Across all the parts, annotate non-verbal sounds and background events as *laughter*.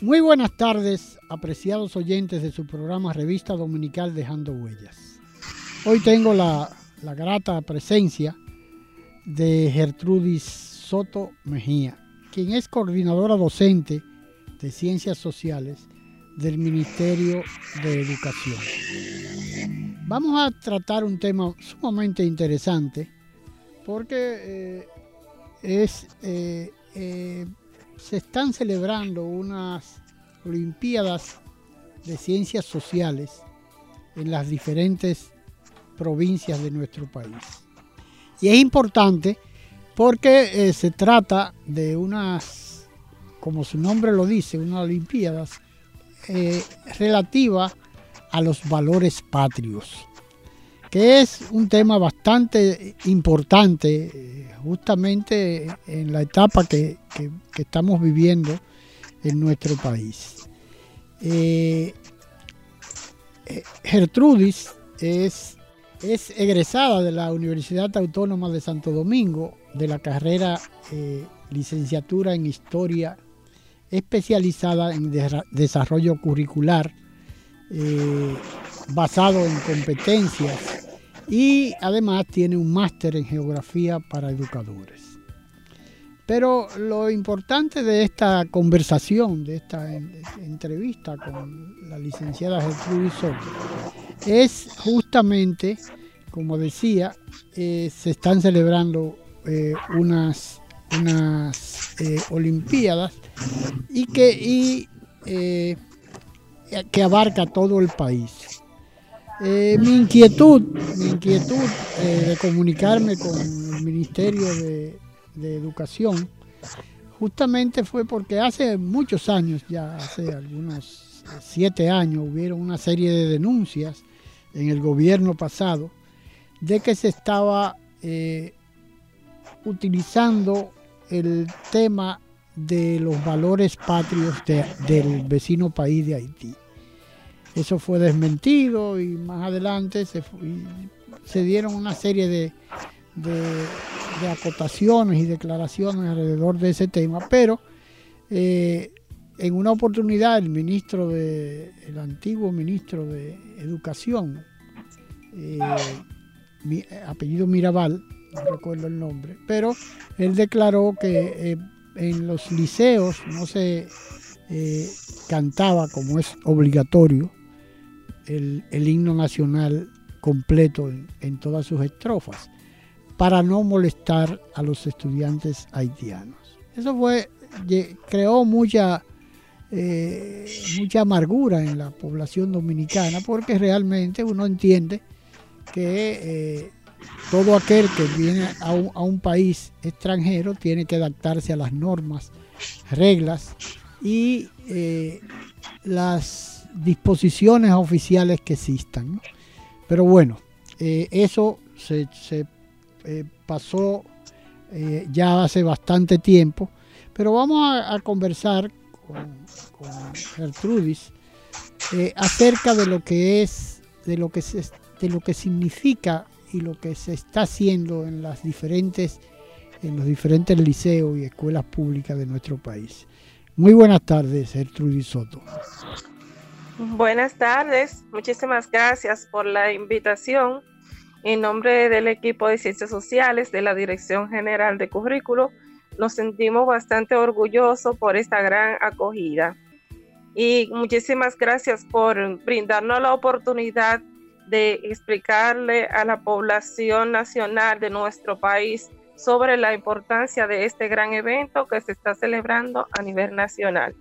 Muy buenas tardes, apreciados oyentes de su programa Revista Dominical Dejando Huellas. Hoy tengo la, grata presencia de Gertrudis Soto Mejía, quien es coordinadora docente de Ciencias Sociales del Ministerio de Educación. Vamos a tratar un tema sumamente interesante porque eh, es eh, eh, se están celebrando unas Olimpiadas de Ciencias Sociales en las diferentes provincias de nuestro país. Y es importante porque eh, se trata de unas, como su nombre lo dice, unas Olimpiadas eh, relativas a los valores patrios que es un tema bastante importante eh, justamente en la etapa que, estamos viviendo en nuestro país. Eh, eh, Gertrudis es, es, egresada de la Universidad Autónoma de Santo Domingo de la carrera licenciatura en Historia especializada en desarrollo curricular basado en competencias y además tiene un máster en geografía para educadores. Pero lo importante de esta conversación, de esta entrevista con la licenciada Gertrudis Soto, es justamente, como decía, eh, se están celebrando eh, unas, unas eh, Olimpiadas y que, y, que abarca todo el país. Eh, mi inquietud, mi inquietud eh, de comunicarme con el Ministerio de, Educación, justamente fue porque hace muchos años, ya hace algunos siete años, hubieron una serie de denuncias en el gobierno pasado de que se estaba eh, utilizando el tema de los valores patrios del vecino país de Haití. Eso fue desmentido y más adelante se, se dieron una serie de, acotaciones y declaraciones alrededor de ese tema, pero eh, en una oportunidad el ministro de, el antiguo ministro de Educación, eh, apellido Mirabal, no recuerdo el nombre, pero él declaró que eh, en los liceos no se cantaba como es obligatorio el, himno nacional completo en, todas sus estrofas, para no molestar a los estudiantes haitianos. Eso fue, creó mucha, eh, mucha amargura en la población dominicana, porque realmente uno entiende que eh, todo aquel que viene a un, país extranjero tiene que adaptarse a las normas, reglas y eh, las disposiciones oficiales que existan. Pero bueno, eh, eso se, eh, pasó eh, ya hace bastante tiempo. Pero vamos a, conversar con, Gertrudis acerca de lo que es, de lo que, se, de lo que significa y lo que se está haciendo en las diferentes en los diferentes liceos y escuelas públicas de nuestro país. Muy buenas tardes, Gertrudis Soto. Buenas tardes, muchísimas gracias por la invitación. En nombre del equipo de Ciencias Sociales de la Dirección General de Currículo, nos sentimos bastante orgullosos por esta gran acogida. Y muchísimas gracias por brindarnos la oportunidad de explicarle a la población nacional de nuestro país sobre la importancia de este gran evento que se está celebrando a nivel nacional.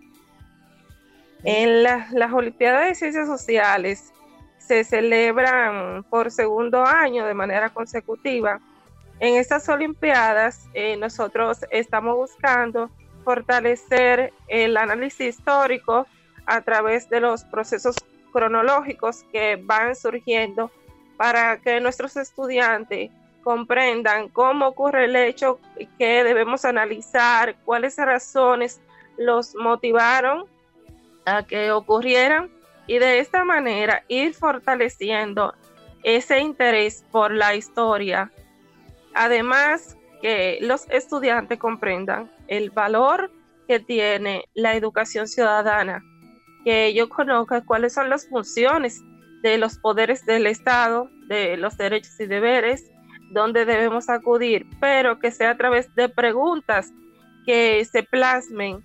En las Olimpiadas de Ciencias Sociales se celebran por segundo año de manera consecutiva. En estas Olimpiadas eh, nosotros estamos buscando fortalecer el análisis histórico a través de los procesos cronológicos que van surgiendo para que nuestros estudiantes comprendan cómo ocurre el hecho que debemos analizar, cuáles razones los motivaron a que ocurrieran y de esta manera ir fortaleciendo ese interés por la historia. Además, que los estudiantes comprendan el valor que tiene la educación ciudadana, que ellos conozcan cuáles son las funciones de los poderes del Estado, de los derechos y deberes, donde debemos acudir, pero que sea a través de preguntas que se plasmen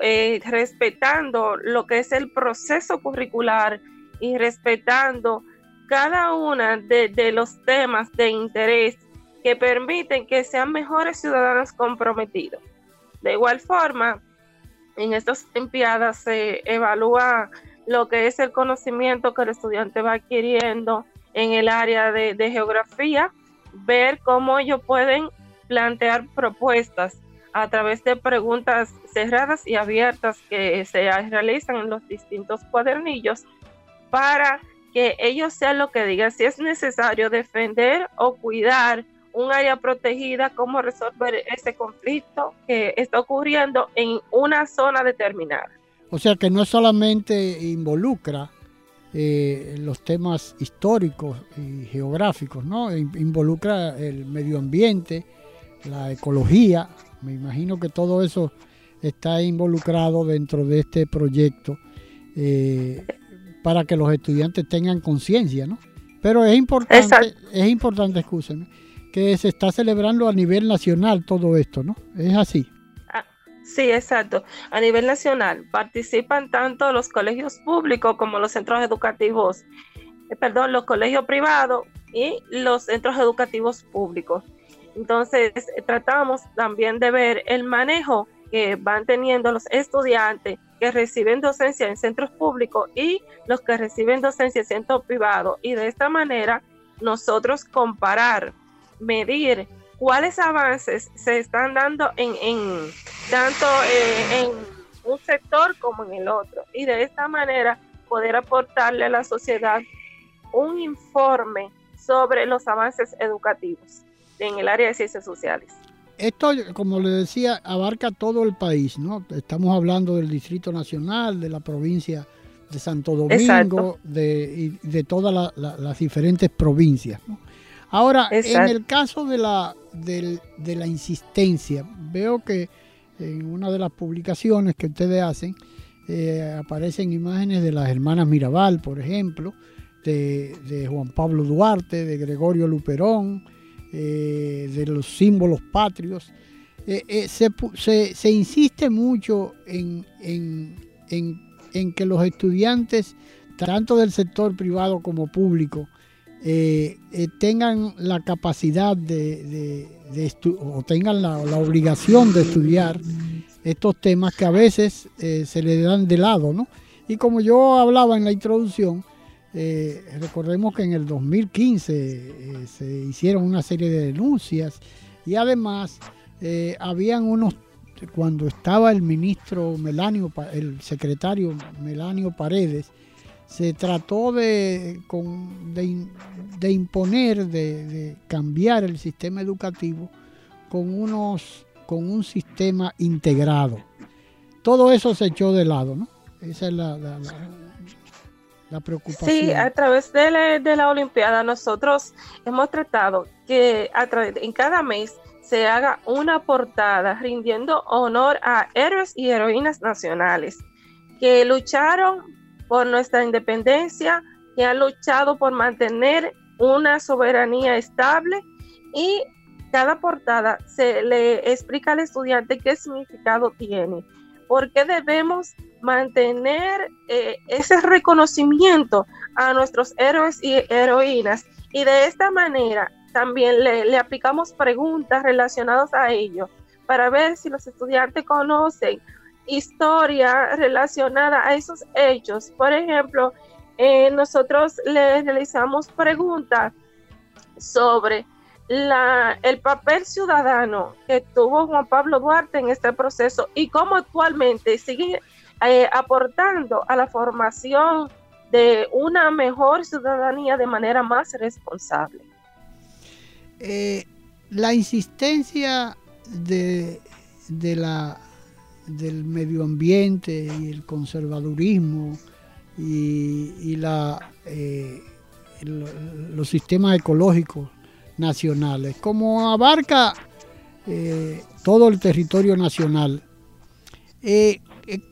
eh, respetando lo que es el proceso curricular y respetando cada uno de, los temas de interés que permiten que sean mejores ciudadanos comprometidos. De igual forma, en estas Olimpiadas se evalúa lo que es el conocimiento que el estudiante va adquiriendo en el área de, de geografía, ver cómo ellos pueden plantear propuestas a través de preguntas cerradas y abiertas que se realizan en los distintos cuadernillos para que ellos sean lo que digan si es necesario defender o cuidar un área protegida, cómo resolver ese conflicto que está ocurriendo en una zona determinada. O sea que no solamente involucra eh, los temas históricos y geográficos, ¿no? Involucra el medio ambiente, la ecología, me imagino que todo eso está involucrado dentro de este proyecto eh, para que los estudiantes tengan conciencia, ¿no? Pero es importante, es importante, escúcheme, que se está celebrando a nivel nacional todo esto, ¿no? Es así. Ah, sí, exacto. A nivel nacional participan tanto los colegios públicos como los centros educativos, eh, perdón, los colegios privados y los centros educativos públicos. Entonces, tratamos también de ver el manejo que van teniendo los estudiantes que reciben docencia en centros públicos y los que reciben docencia en centros privados. Y de esta manera, nosotros comparar, medir cuáles avances se están dando en, tanto eh, en un sector como en el otro. Y de esta manera poder aportarle a la sociedad un informe sobre los avances educativos en el área de ciencias sociales. Esto, como le decía, abarca todo el país, ¿no? Estamos hablando del Distrito Nacional, de la provincia de Santo Domingo, de, de todas las diferentes provincias. Ahora, en el caso de la, de, la insistencia, veo que en una de las publicaciones que ustedes hacen eh, aparecen imágenes de las hermanas Mirabal, por ejemplo, de, de Juan Pablo Duarte, de Gregorio Luperón, eh, de los símbolos patrios. Eh, eh, se, insiste mucho en, que los estudiantes, tanto del sector privado como público, tengan la capacidad de, o tengan la, obligación de estudiar estos temas que a veces se le dan de lado, ¿no? Y como yo hablaba en la introducción, eh, recordemos que en el 2015 eh, se hicieron una serie de denuncias y además eh, habían unos, cuando estaba el ministro Melanio, el secretario Melanio Paredes, se trató de, de, imponer, de, cambiar el sistema educativo con, unos, con un sistema integrado. Todo eso se echó de lado, ¿no? Esa es la Sí, a través de la, Olimpiada nosotros hemos tratado que en cada mes se haga una portada rindiendo honor a héroes y heroínas nacionales que lucharon por nuestra independencia, que han luchado por mantener una soberanía estable y cada portada se le explica al estudiante qué significado tiene, por qué debemos mantener eh, ese reconocimiento a nuestros héroes y heroínas y de esta manera también le, aplicamos preguntas relacionadas a ello para ver si los estudiantes conocen historia relacionada a esos hechos. Por ejemplo, eh, nosotros le realizamos preguntas sobre la, el papel ciudadano que tuvo Juan Pablo Duarte en este proceso y cómo actualmente sigue eh, aportando a la formación de una mejor ciudadanía de manera más responsable. Eh, la insistencia de, la, del medio ambiente y el conservadurismo y, la, eh, los sistemas ecológicos nacionales, como abarca eh, todo el territorio nacional,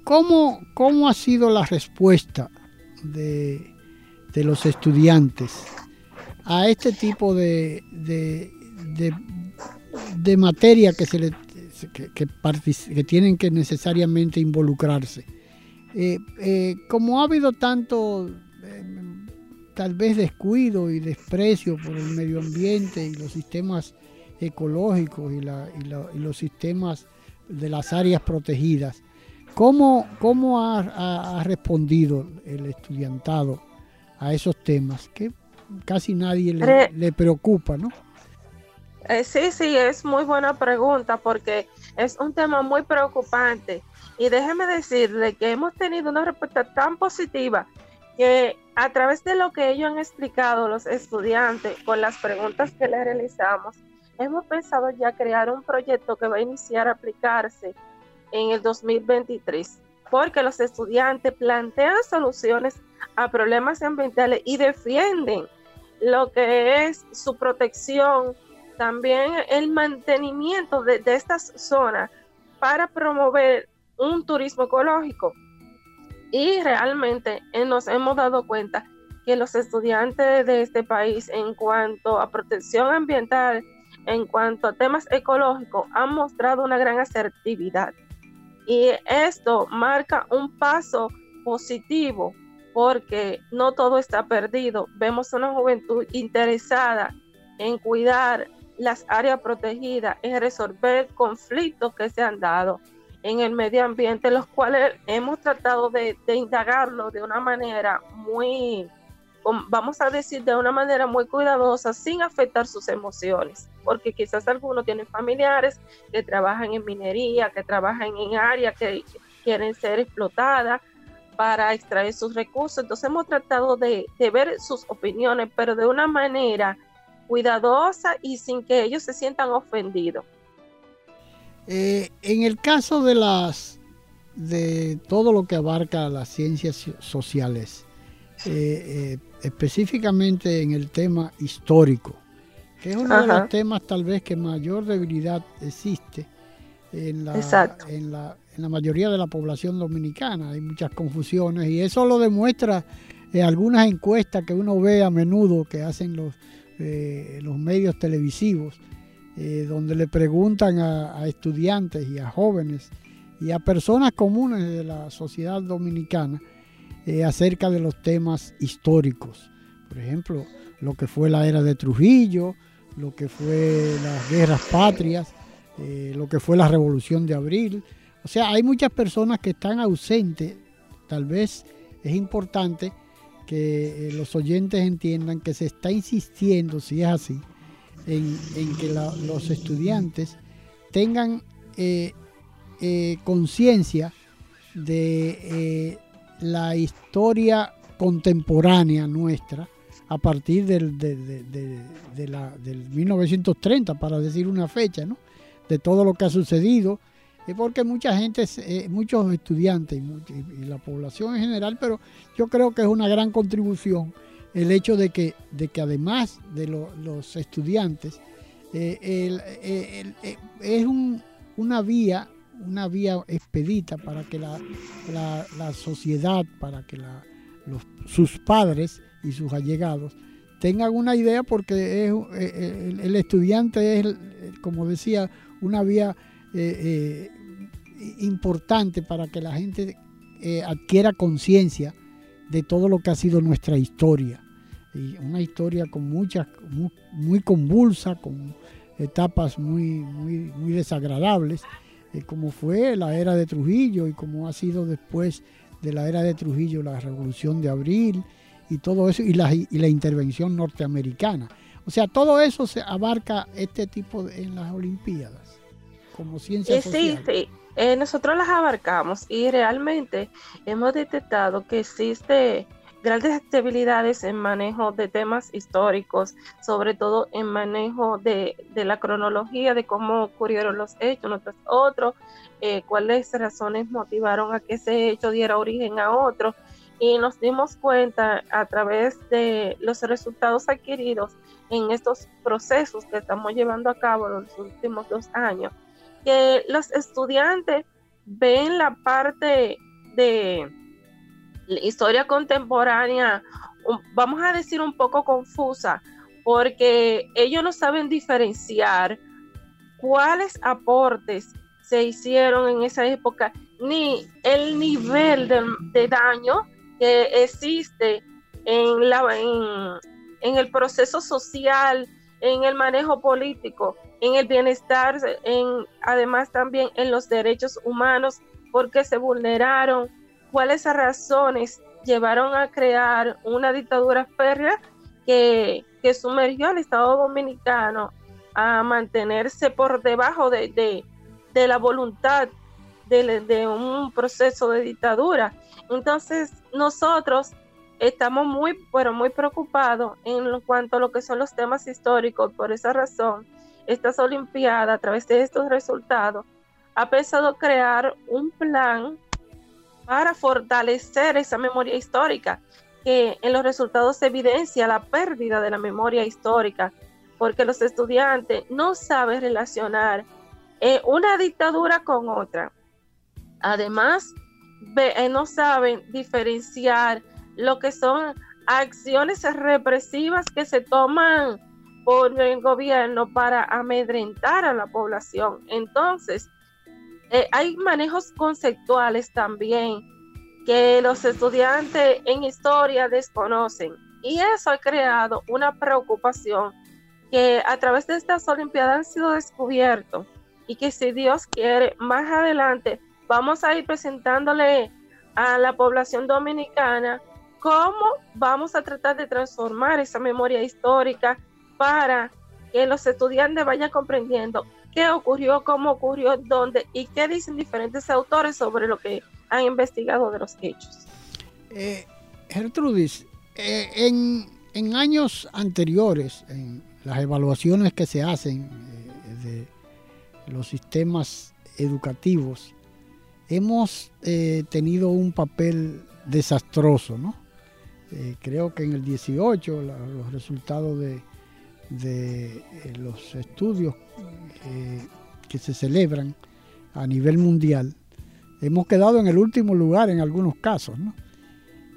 ¿cómo, ¿cómo, ha sido la respuesta de, de los estudiantes a este tipo de, de, de, materia que, se le, que, tienen que necesariamente involucrarse. Eh, eh, como ha habido tanto, eh, tal vez descuido y desprecio por el medio ambiente y los sistemas ecológicos y, la, y, los sistemas de las áreas protegidas, ¿cómo, cómo ha, ha respondido el estudiantado a esos temas? ¿Qué, casi nadie le, preocupa, ¿no? Eh, sí, sí, es muy buena pregunta porque es un tema muy preocupante. Y déjeme decirle que hemos tenido una respuesta tan positiva que a través de lo que ellos han explicado los estudiantes con las preguntas que les realizamos, hemos pensado ya crear un proyecto que va a iniciar a aplicarse en el 2023, porque los estudiantes plantean soluciones a problemas ambientales y defienden lo que es su protección, también el mantenimiento de, estas zonas para promover un turismo ecológico. Y realmente eh, nos hemos dado cuenta que los estudiantes de este país en cuanto a protección ambiental, en cuanto a temas ecológicos, han mostrado una gran asertividad. Y esto marca un paso positivo porque no todo está perdido. Vemos una juventud interesada en cuidar las áreas protegidas, en resolver conflictos que se han dado en el medio ambiente, los cuales hemos tratado de, indagarlo de una manera muy, vamos a decir, de una manera muy cuidadosa, sin afectar sus emociones, porque quizás algunos tienen familiares que trabajan en minería, que trabajan en áreas que quieren ser explotadas, para extraer sus recursos. Entonces hemos tratado de, ver sus opiniones, pero de una manera cuidadosa y sin que ellos se sientan ofendidos. Eh, en el caso de las de todo lo que abarca las ciencias sociales, eh, eh, específicamente en el tema histórico, que es uno de los temas tal vez que mayor debilidad existe en la, en la, en la mayoría de la población dominicana. Hay muchas confusiones y eso lo demuestra algunas encuestas que uno ve a menudo que hacen los, eh, los medios televisivos, eh, donde le preguntan a, estudiantes y a jóvenes y a personas comunes de la sociedad dominicana acerca de los temas históricos. Por ejemplo, lo que fue la era de Trujillo, lo que fue las guerras patrias, lo que fue la revolución de abril, o sea, hay muchas personas que están ausentes. Tal vez es importante que eh, los oyentes entiendan que se está insistiendo, si es así, en, que los estudiantes tengan eh, eh, conciencia de la historia contemporánea nuestra a partir del, del 1930, para decir una fecha, ¿no? de todo lo que ha sucedido porque mucha gente, eh, muchos estudiantes y, la población en general, pero yo creo que es una gran contribución el hecho de que, de que además de los estudiantes, eh, eh, es una vía, una vía expedita para que la, sociedad, para que sus padres y sus allegados tengan una idea porque es, el, estudiante es, como decía, una vía importante para que la gente eh, adquiera conciencia de todo lo que ha sido nuestra historia. Y una historia con muchas, muy, convulsa, con etapas muy, muy, muy desagradables, eh, como fue la era de Trujillo y como ha sido después de la era de Trujillo la revolución de abril y todo eso, y la, y la intervención norteamericana. O sea, todo eso se abarca este tipo de, en las Olimpiadas, como ciencia eh, Sí, sí. Eh, nosotros las abarcamos y realmente hemos detectado que existe grandes debilidades en manejo de temas históricos, sobre todo en manejo de, la cronología de cómo ocurrieron los hechos, uno tras otro, eh, cuáles razones motivaron a que ese hecho diera origen a otro. Y nos dimos cuenta a través de los resultados adquiridos en estos procesos que estamos llevando a cabo en los últimos dos años, que los estudiantes ven la parte de historia contemporánea, vamos a decir un poco confusa, porque ellos no saben diferenciar cuáles aportes se hicieron en esa época, ni el nivel de, daño que existe en, la, en el proceso social, en el manejo político, en el bienestar, en, además también en los derechos humanos, porque se vulneraron, cuáles razones llevaron a crear una dictadura férrea que, sumergió al Estado dominicano a mantenerse por debajo de, la voluntad de, de, un proceso de dictadura. Entonces, nosotros estamos muy, muy preocupados en cuanto a lo que son los temas históricos. Por esa razón, estas Olimpiadas, a través de estos resultados, ha pensado crear un plan para fortalecer esa memoria histórica, que en los resultados se evidencia la pérdida de la memoria histórica, porque los estudiantes no saben relacionar eh, una dictadura con otra. Además, eh, no saben diferenciar lo que son acciones represivas que se toman por el gobierno para amedrentar a la población. Entonces, eh, hay manejos conceptuales también que los estudiantes en historia desconocen y eso ha creado una preocupación que a través de estas Olimpiadas han sido descubiertos y que si Dios quiere, más adelante vamos a ir presentándole a la población dominicana cómo vamos a tratar de transformar esa memoria histórica para que los estudiantes vayan comprendiendo qué ocurrió, cómo ocurrió, dónde y qué dicen diferentes autores sobre lo que han investigado de los hechos. Eh, Gertrudis, eh, en, en, años anteriores, en las evaluaciones que se hacen eh, de los sistemas educativos, hemos tenido un papel desastroso, ¿no? Creo que en el 18 los resultados de, eh, los estudios eh, que se celebran a nivel mundial, hemos quedado en el último lugar en algunos casos.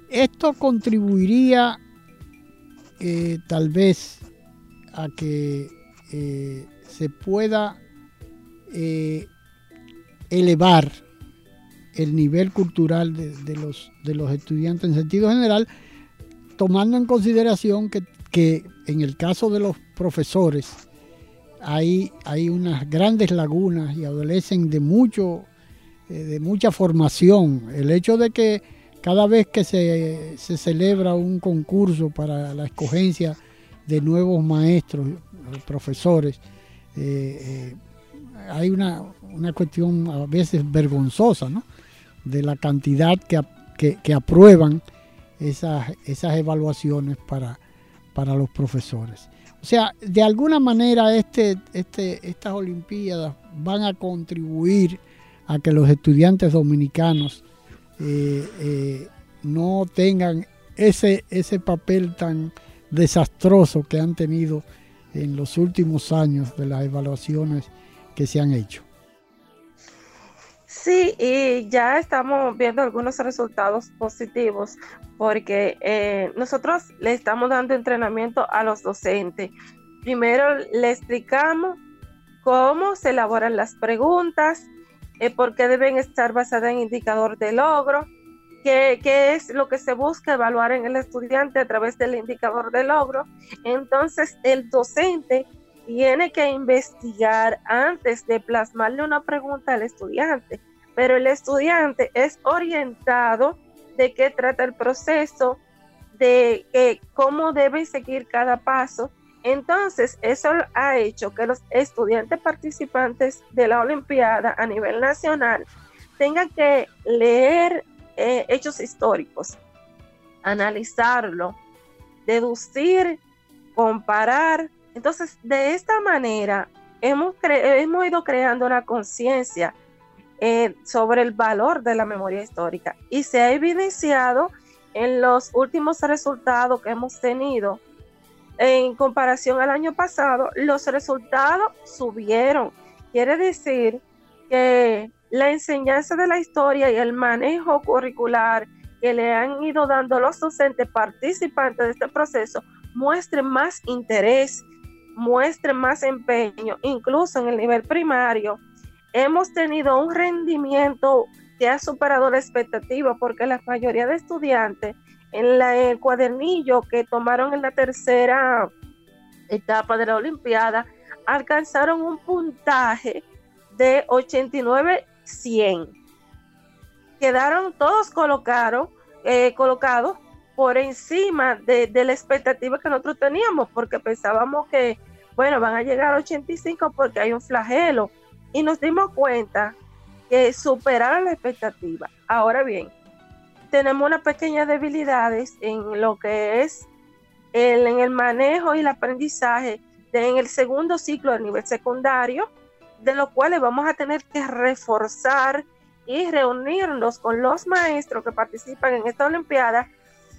Esto contribuiría tal vez a que se pueda elevar el nivel cultural de, los, de los estudiantes en sentido general, tomando en consideración que, en el caso de los profesores hay, hay unas grandes lagunas y adolecen de mucho eh, de mucha formación. El hecho de que cada vez que se, celebra un concurso para la escogencia de nuevos maestros, profesores, eh, eh, hay una, cuestión a veces vergonzosa, ¿no? De la cantidad que, que aprueban esas, esas evaluaciones para, para los profesores. O sea, de alguna manera este, este, estas Olimpiadas van a contribuir a que los estudiantes dominicanos eh, eh, no tengan ese, ese papel tan desastroso que han tenido en los últimos años de las evaluaciones que se han hecho. Sí, y ya estamos viendo algunos resultados positivos porque eh, nosotros le estamos dando entrenamiento a los docentes. Primero le explicamos cómo se elaboran las preguntas, eh, por qué deben estar basadas en indicador de logro, qué, qué es lo que se busca evaluar en el estudiante a través del indicador de logro. Entonces, el docente tiene que investigar antes de plasmarle una pregunta al estudiante, pero el estudiante es orientado de qué trata el proceso, de cómo debe seguir cada paso. Entonces, eso ha hecho que los estudiantes participantes de la Olimpiada a nivel nacional tengan que leer eh, hechos históricos, analizarlo, deducir, comparar. Entonces, de esta manera, hemos, hemos ido creando una conciencia eh, sobre el valor de la memoria histórica y se ha evidenciado en los últimos resultados que hemos tenido en comparación al año pasado, los resultados subieron. Quiere decir que la enseñanza de la historia y el manejo curricular que le han ido dando los docentes participantes de este proceso muestren más interés, muestren más empeño, incluso en el nivel primario. Hemos tenido un rendimiento que ha superado la expectativa porque la mayoría de estudiantes en el cuadernillo que tomaron en la tercera etapa de la Olimpiada alcanzaron un puntaje de 89 100. Quedaron todos colocados, eh, colocados por encima de, la expectativa que nosotros teníamos, porque pensábamos que, bueno, van a llegar a 85 porque hay un flagelo. Y nos dimos cuenta que superaron la expectativa. Ahora bien, tenemos unas pequeñas debilidades en lo que es el, en el manejo y el aprendizaje en el segundo ciclo del nivel secundario de lo cuales vamos a tener que reforzar y reunirnos con los maestros que participan en esta Olimpiada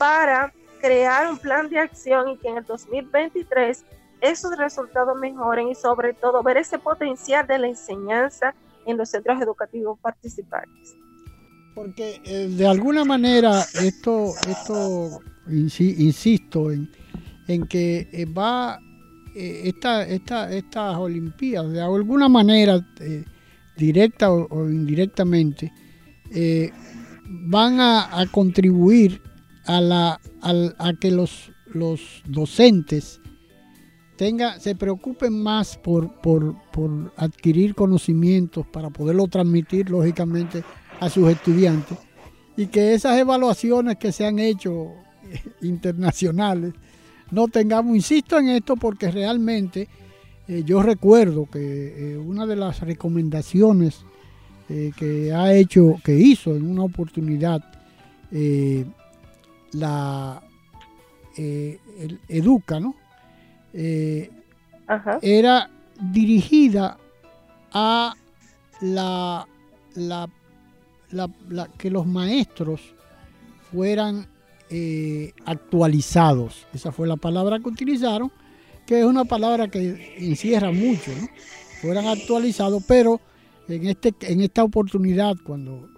para crear un plan de acción y que en el 2023 esos resultados mejoren y sobre todo ver ese potencial de la enseñanza en los centros educativos participantes. Porque eh, de alguna manera esto, esto insisto en, que eh, va eh, esta, esta, estas Olimpiadas, de alguna manera, eh, directa o, indirectamente, van a, contribuir a, la, a, que los, los docentes tenga, se preocupen más por, por, por adquirir conocimientos para poderlo transmitir, lógicamente, a sus estudiantes y que esas evaluaciones que se han hecho internacionales no tengamos, insisto en esto porque realmente eh, yo recuerdo que eh, una de las recomendaciones eh, que ha hecho, que hizo en una oportunidad la Educa, ¿no? Era dirigida a la, la, la, que los maestros fueran eh, actualizados. Esa fue la palabra que utilizaron, que es una palabra que encierra mucho, ¿no? Fueran actualizados, pero en, este, en esta oportunidad, cuando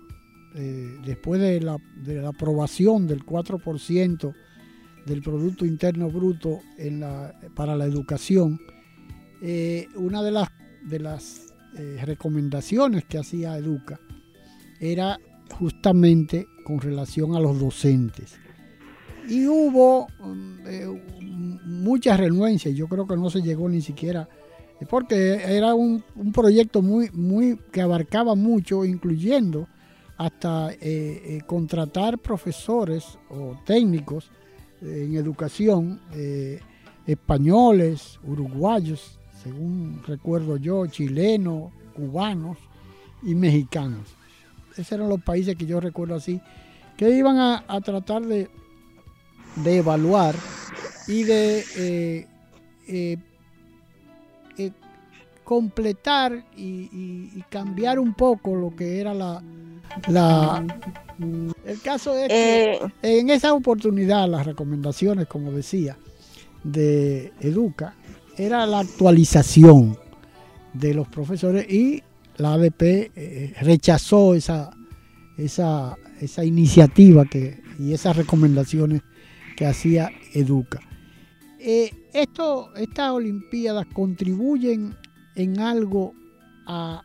eh, después de la, de la, aprobación del 4% del Producto Interno Bruto para la educación, eh, una de las, de las recomendaciones que hacía Educa era justamente con relación a los docentes. Y hubo eh, muchas renuencias, yo creo que no se llegó ni siquiera, eh, porque era un, proyecto muy, muy que abarcaba mucho, incluyendo hasta eh, contratar profesores o técnicos en educación españoles, uruguayos, según recuerdo yo, chilenos, cubanos y mexicanos. Esos eran los países que yo recuerdo así, que iban a tratar de de evaluar y de eh, eh, eh, completar y, cambiar un poco lo que era la, la el caso es que en esa oportunidad las recomendaciones como decía de Educa era la actualización de los profesores y la ADP rechazó esa, esa, esa iniciativa que, y esas recomendaciones que hacía Educa. Eh, esto, estas Olimpiadas contribuyen en algo a,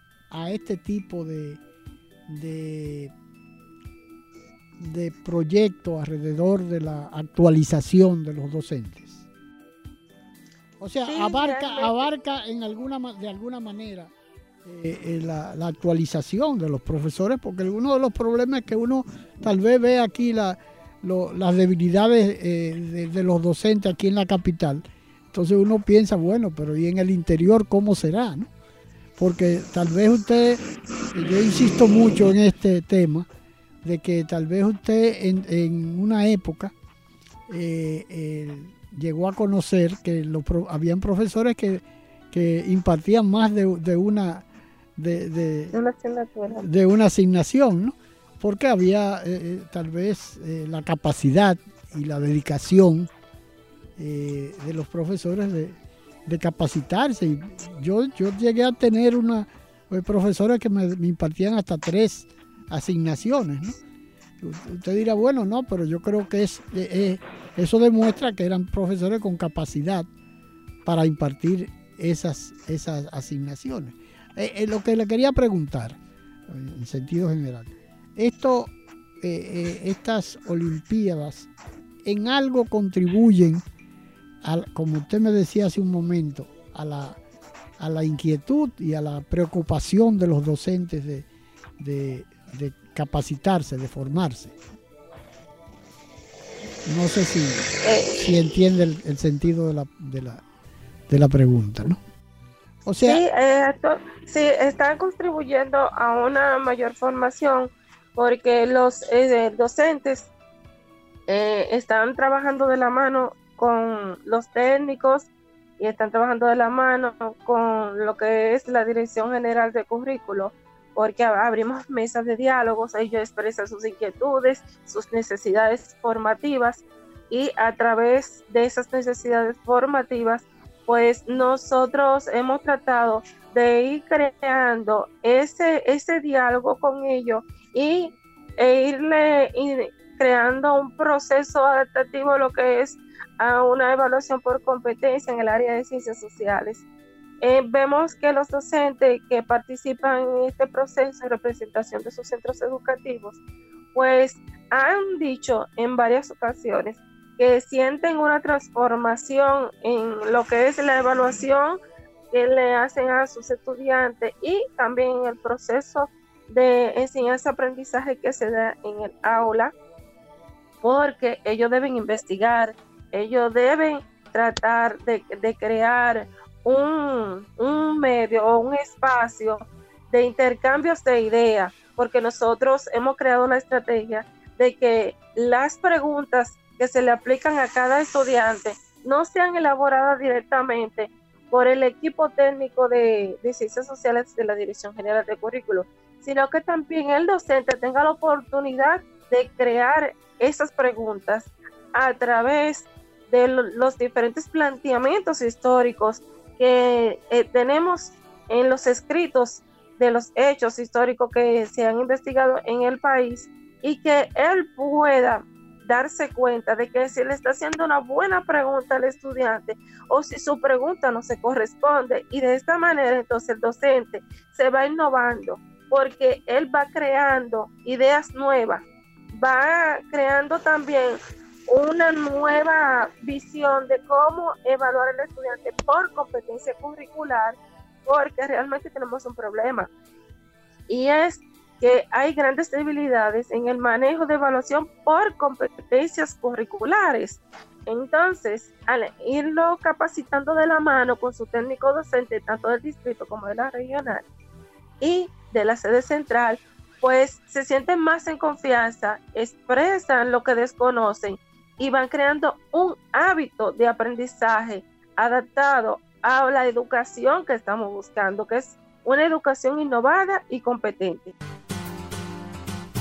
este tipo de, de, de proyecto alrededor de la actualización de los docentes. O sea, abarca, abarca en alguna, de alguna manera eh, eh, la, actualización de los profesores, porque uno de los problemas es que uno tal vez ve aquí la, las debilidades eh, de, los docentes aquí en la capital. Entonces uno piensa, bueno, pero ¿y en el interior cómo será? ¿no? Porque tal vez usted, yo insisto mucho en este tema, de que tal vez usted en, una época llegó a conocer que los, habían profesores que, impartían más de, una de, una de, una asignación, ¿no? porque había eh, eh, tal vez eh, la capacidad y la dedicación de los profesores de, capacitarse. Y yo, yo llegué a tener una profesores que me, impartían hasta tres asignaciones. Usted dirá, bueno, no, pero yo creo que es, eso demuestra que eran profesores con capacidad para impartir esas, esas asignaciones. lo que le quería preguntar, en sentido general, esto, eh, eh, estas Olimpiadas en algo contribuyen, como usted me decía hace un momento, a la, a la inquietud y a la preocupación de los docentes de, capacitarse, de formarse. No sé si, eh, si entiende el, sentido de la, de, la, de la pregunta, ¿no? O sea, sí, están contribuyendo a una mayor formación porque los eh, docentes eh, están trabajando de la mano con los técnicos y están trabajando de la mano con lo que es la Dirección General de Currículo, porque abrimos mesas de diálogos, ellos expresan sus inquietudes, sus necesidades formativas y a través de esas necesidades formativas, pues nosotros hemos tratado de ir creando ese, ese diálogo con ellos y e irle creando un proceso adaptativo a lo que es a una evaluación por competencia en el área de ciencias sociales. Eh, vemos que los docentes que participan en este proceso de representación de sus centros educativos, pues han dicho en varias ocasiones que sienten una transformación en lo que es la evaluación que le hacen a sus estudiantes y también en el proceso de enseñanza-aprendizaje que se da en el aula, porque ellos deben investigar, ellos deben tratar de, crear un, un, medio o un espacio de intercambios de ideas, porque nosotros hemos creado una estrategia de que las preguntas que se le aplican a cada estudiante no sean elaboradas directamente por el equipo técnico de, de ciencias sociales de la Dirección General de Currículo, sino que también el docente tenga la oportunidad de crear esas preguntas a través de los diferentes planteamientos históricos que eh, tenemos en los escritos de los hechos históricos que se han investigado en el país y que él pueda darse cuenta de que si le está haciendo una buena pregunta al estudiante o si su pregunta no se corresponde y de esta manera entonces el docente se va innovando porque él va creando ideas nuevas, va creando también una nueva visión de cómo evaluar al estudiante por competencia curricular, porque realmente tenemos un problema. Y es que hay grandes debilidades en el manejo de evaluación por competencias curriculares. Entonces, al irlo capacitando de la mano con su técnico docente, tanto del distrito como de la regional, y de la sede central, pues se sienten más en confianza, expresan lo que desconocen y van creando un hábito de aprendizaje adaptado a la educación que estamos buscando, que es una educación innovada y competente.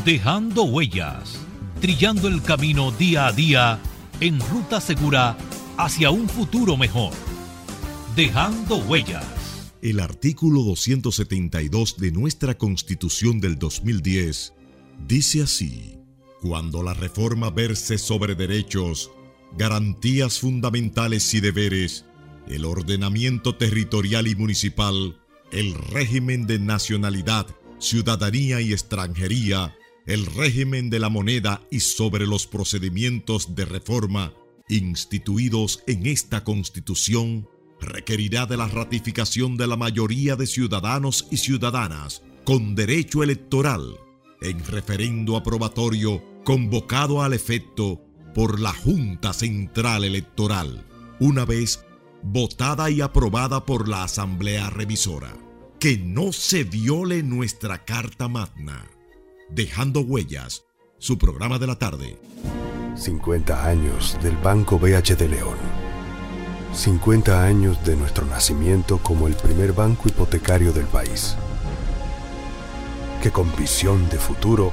Dejando huellas, trillando el camino día a día en ruta segura hacia un futuro mejor. Dejando huellas. El artículo 272 de nuestra Constitución del 2010 dice así, cuando la reforma verse sobre derechos, garantías fundamentales y deberes, el ordenamiento territorial y municipal, el régimen de nacionalidad, ciudadanía y extranjería, el régimen de la moneda y sobre los procedimientos de reforma instituidos en esta Constitución, requerirá de la ratificación de la mayoría de ciudadanos y ciudadanas con derecho electoral en referendo aprobatorio convocado al efecto por la Junta Central Electoral, una vez votada y aprobada por la Asamblea Revisora. Que no se viole nuestra Carta Magna. Dejando huellas, su programa de la tarde. 50 años del Banco BH de León. 50 años de nuestro nacimiento como el primer banco hipotecario del país. Que con visión de futuro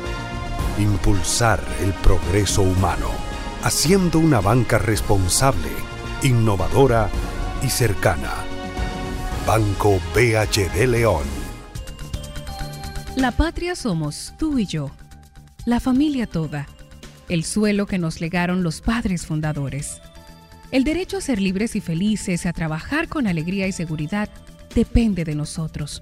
Impulsar el progreso humano, haciendo una banca responsable, innovadora y cercana. Banco BHD León. La patria somos tú y yo, la familia toda el suelo que nos legaron los padres fundadores. El derecho a ser libres y felices, a trabajar con alegría y seguridad, depende de nosotros.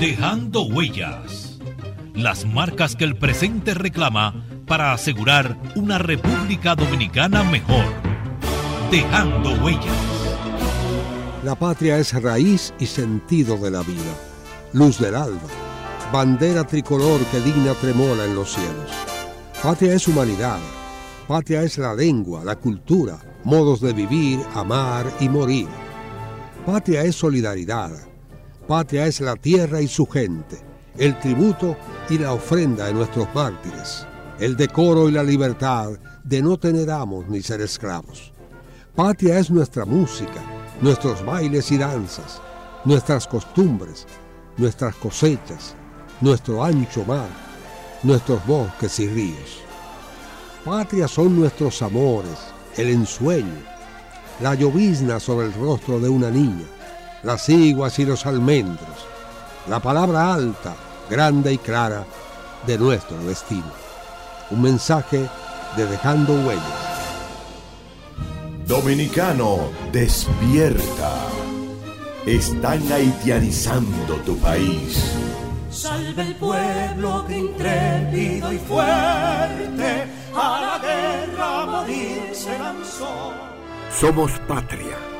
Dejando Huellas. Las marcas que el presente reclama para asegurar una República Dominicana mejor. Dejando Huellas. La patria es raíz y sentido de la vida, luz del alma bandera tricolor que digna tremola en los cielos. Patria es humanidad, patria es la lengua, la cultura, modos de vivir, amar y morir. Patria es solidaridad, patria es la tierra y su gente, el tributo y la ofrenda de nuestros mártires, el decoro y la libertad de no tener amos ni ser esclavos. Patria es nuestra música, nuestros bailes y danzas, nuestras costumbres, nuestras cosechas, nuestro ancho mar, nuestros bosques y ríos. Patria son nuestros amores, el ensueño, la llovizna sobre el rostro de una niña, las iguas y los almendros, la palabra alta, grande y clara de nuestro destino. Un mensaje de Dejando Huellas. Dominicano, despierta. Están haitianizando tu país. Salve el pueblo que intrépido y fuerte a la guerra morir se lanzó. Somos patria.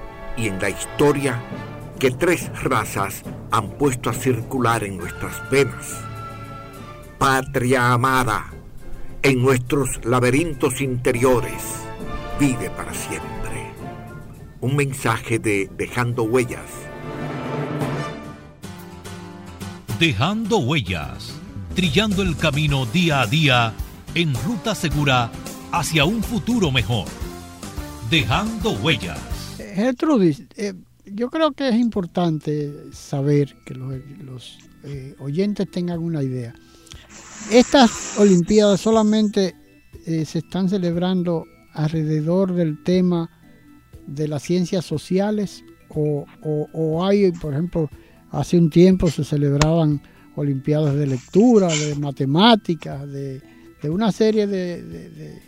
y en la historia que tres razas han puesto a circular en nuestras venas. Patria amada, en nuestros laberintos interiores, vive para siempre. Un mensaje de Dejando Huellas Dejando huellas, trillando el camino día a día en ruta segura hacia un futuro mejor. Dejando huellas. Gertrudis, eh, yo creo que es importante saber que los, eh, oyentes tengan una idea. Estas Olimpiadas solamente eh, se están celebrando alrededor del tema de las ciencias sociales o, hay, por ejemplo, Hace un tiempo se celebraban olimpiadas de lectura, de matemáticas, de, una serie de,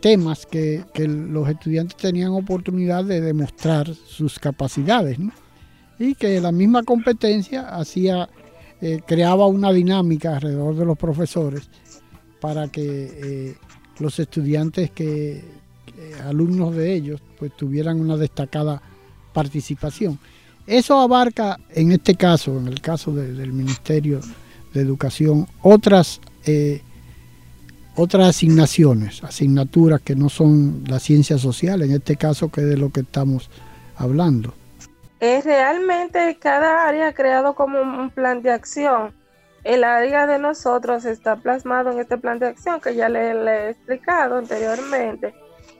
temas que, los estudiantes tenían oportunidad de demostrar sus capacidades, y que la misma competencia hacía, eh, creaba una dinámica alrededor de los profesores para que eh, los estudiantes que, alumnos de ellos pues tuvieran una destacada participación. Eso abarca en este caso, en el caso del Ministerio de Educación, otras eh, otras asignaciones, asignaturas que no son la ciencia social, en este caso que es de lo que estamos hablando. Es realmente cada área ha creado como un plan de acción. El área de nosotros está plasmado en este plan de acción que ya le, he explicado anteriormente.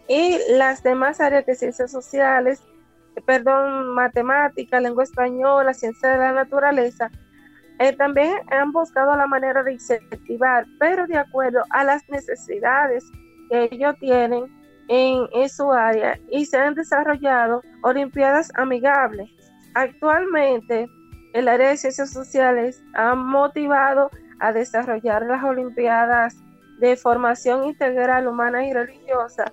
Y las demás áreas de ciencias sociales, perdón, matemática, lengua española, ciencia de la naturaleza, eh, también han buscado la manera de incentivar, pero de acuerdo a las necesidades que ellos tienen en, en su área y se han desarrollado olimpiadas amigables. Actualmente, el área de ciencias sociales ha motivado a desarrollar las olimpiadas de formación integral humana y religiosa,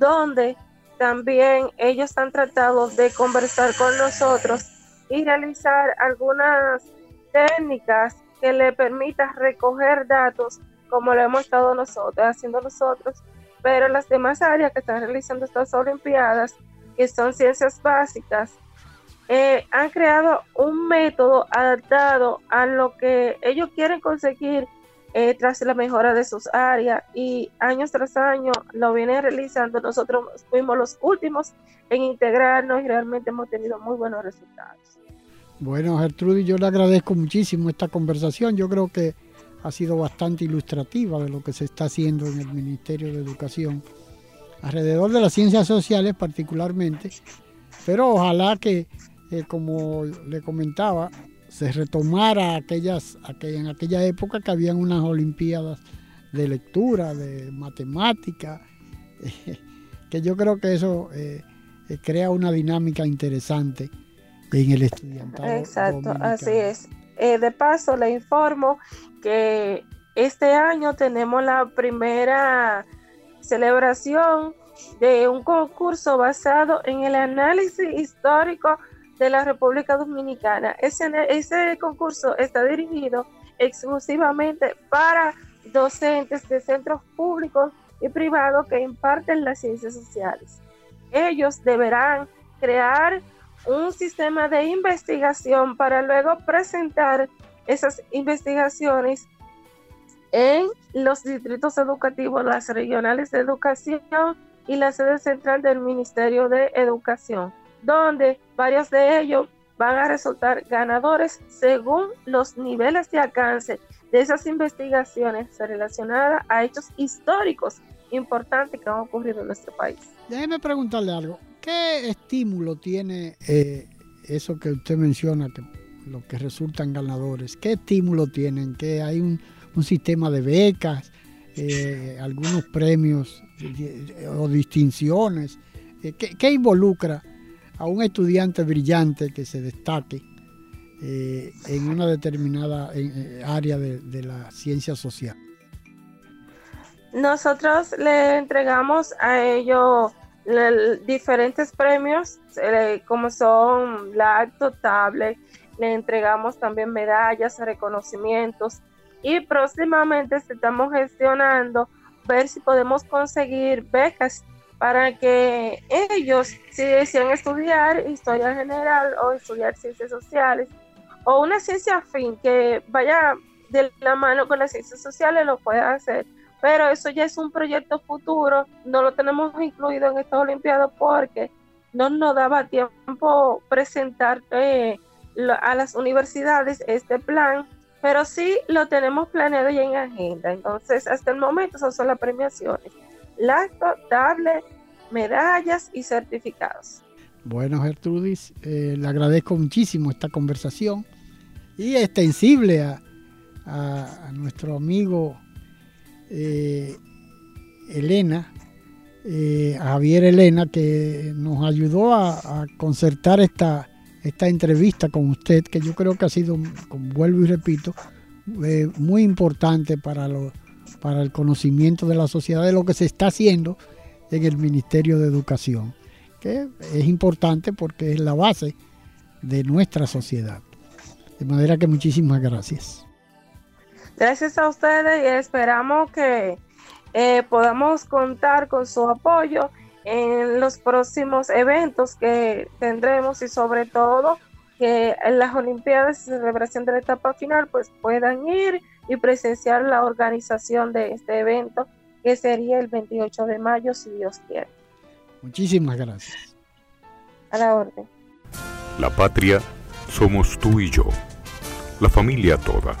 donde también ellos han tratado de conversar con nosotros y realizar algunas técnicas que le permitan recoger datos como lo hemos estado nosotros haciendo nosotros, pero las demás áreas que están realizando estas Olimpiadas, que son ciencias básicas, eh, han creado un método adaptado a lo que ellos quieren conseguir eh, tras la mejora de sus áreas y años tras año lo vienen realizando. Nosotros fuimos los últimos en integrarnos y realmente hemos tenido muy buenos resultados. Bueno, Gertrudis, yo le agradezco muchísimo esta conversación. Yo creo que ha sido bastante ilustrativa de lo que se está haciendo en el Ministerio de Educación alrededor de las ciencias sociales particularmente, pero ojalá que, eh, como le comentaba, se retomara aquellas, en aquella época que habían unas olimpiadas de lectura, de matemática, *laughs* que yo creo que eso eh, eh, crea una dinámica interesante en el estudiantado. Exacto, así es. Eh, de paso, le informo que este año tenemos la primera celebración de un concurso basado en el análisis histórico de la República Dominicana. Ese, ese concurso está dirigido exclusivamente para docentes de centros públicos y privados que imparten las ciencias sociales. Ellos deberán crear un sistema de investigación para luego presentar esas investigaciones en los distritos educativos, las regionales de educación y la sede central del Ministerio de Educación, donde varios de ellos van a resultar ganadores según los niveles de alcance de esas investigaciones relacionadas a hechos históricos importantes que han ocurrido en nuestro país. Déjeme preguntarle algo. ¿Qué estímulo tiene eh, eso que usted menciona, que los que resultan ganadores? ¿Qué estímulo tienen? ¿Que hay un, sistema de becas, eh, algunos premios o distinciones? Eh, ¿qué, involucra a un estudiante brillante que se destaque en una determinada área de la ciencia social? Nosotros le entregamos a ellos diferentes premios, eh, como son la Acto Tablet, le entregamos también medallas, reconocimientos y próximamente estamos gestionando ver si podemos conseguir becas para que ellos, si desean estudiar historia general o estudiar ciencias sociales o una ciencia afín que vaya de la mano con las ciencias sociales, lo pueda hacer pero eso ya es un proyecto futuro, no lo tenemos incluido en esta Olimpiada porque no nos daba tiempo presentar eh, a las universidades este plan, pero sí lo tenemos planeado ya en agenda. Entonces, hasta el momento esas son las premiaciones. Lacto, tablet, medallas y certificados. Bueno, Gertrudis, eh, le agradezco muchísimo esta conversación y extensible a nuestro amigo eh, Elena, eh, Javier Elena, que nos ayudó a, concertar esta, esta entrevista con usted, que yo creo que ha sido, vuelvo y repito, eh, muy importante para los, para el conocimiento de la sociedad de lo que se está haciendo en el Ministerio de Educación, que es importante porque es la base de nuestra sociedad. De manera que muchísimas gracias. Gracias a ustedes y esperamos que eh, podamos contar con su apoyo en los próximos eventos que tendremos y sobre todo que en las Olimpiadas y celebración de la etapa final pues puedan ir y presenciar la organización de este evento que sería el 28 de mayo si Dios quiere. Muchísimas gracias. A la orden. La patria somos tú y yo, la familia toda,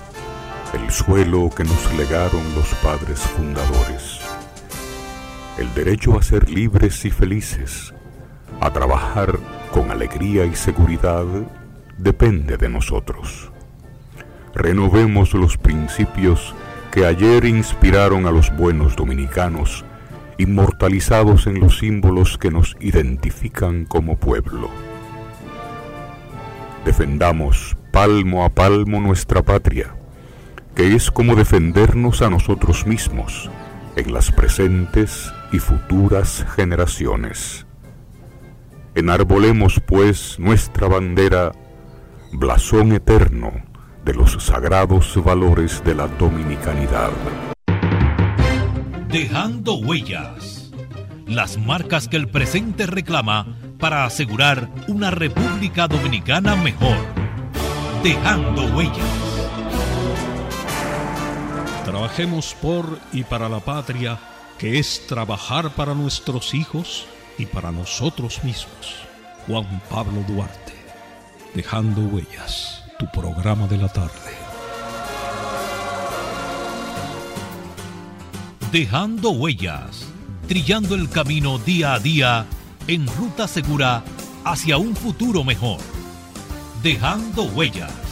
el suelo que nos legaron los padres fundadores, el derecho a ser libres y felices, a trabajar con alegría y seguridad, depende de nosotros. Renovemos los principios que ayer inspiraron a los buenos dominicanos, inmortalizados en los símbolos que nos identifican como pueblo. Defendamos palmo a palmo nuestra patria, que es como defendernos a nosotros mismos en las presentes y futuras generaciones. Enarbolemos pues nuestra bandera, blasón eterno de los sagrados valores de la dominicanidad. Dejando huellas, las marcas que el presente reclama para asegurar una República Dominicana mejor. Dejando huellas. Trabajemos por y para la patria, que es trabajar para nuestros hijos y para nosotros mismos. Juan Pablo Duarte. Dejando huellas, tu programa de la tarde. Dejando huellas, trillando el camino día a día en ruta segura hacia un futuro mejor. Dejando huellas.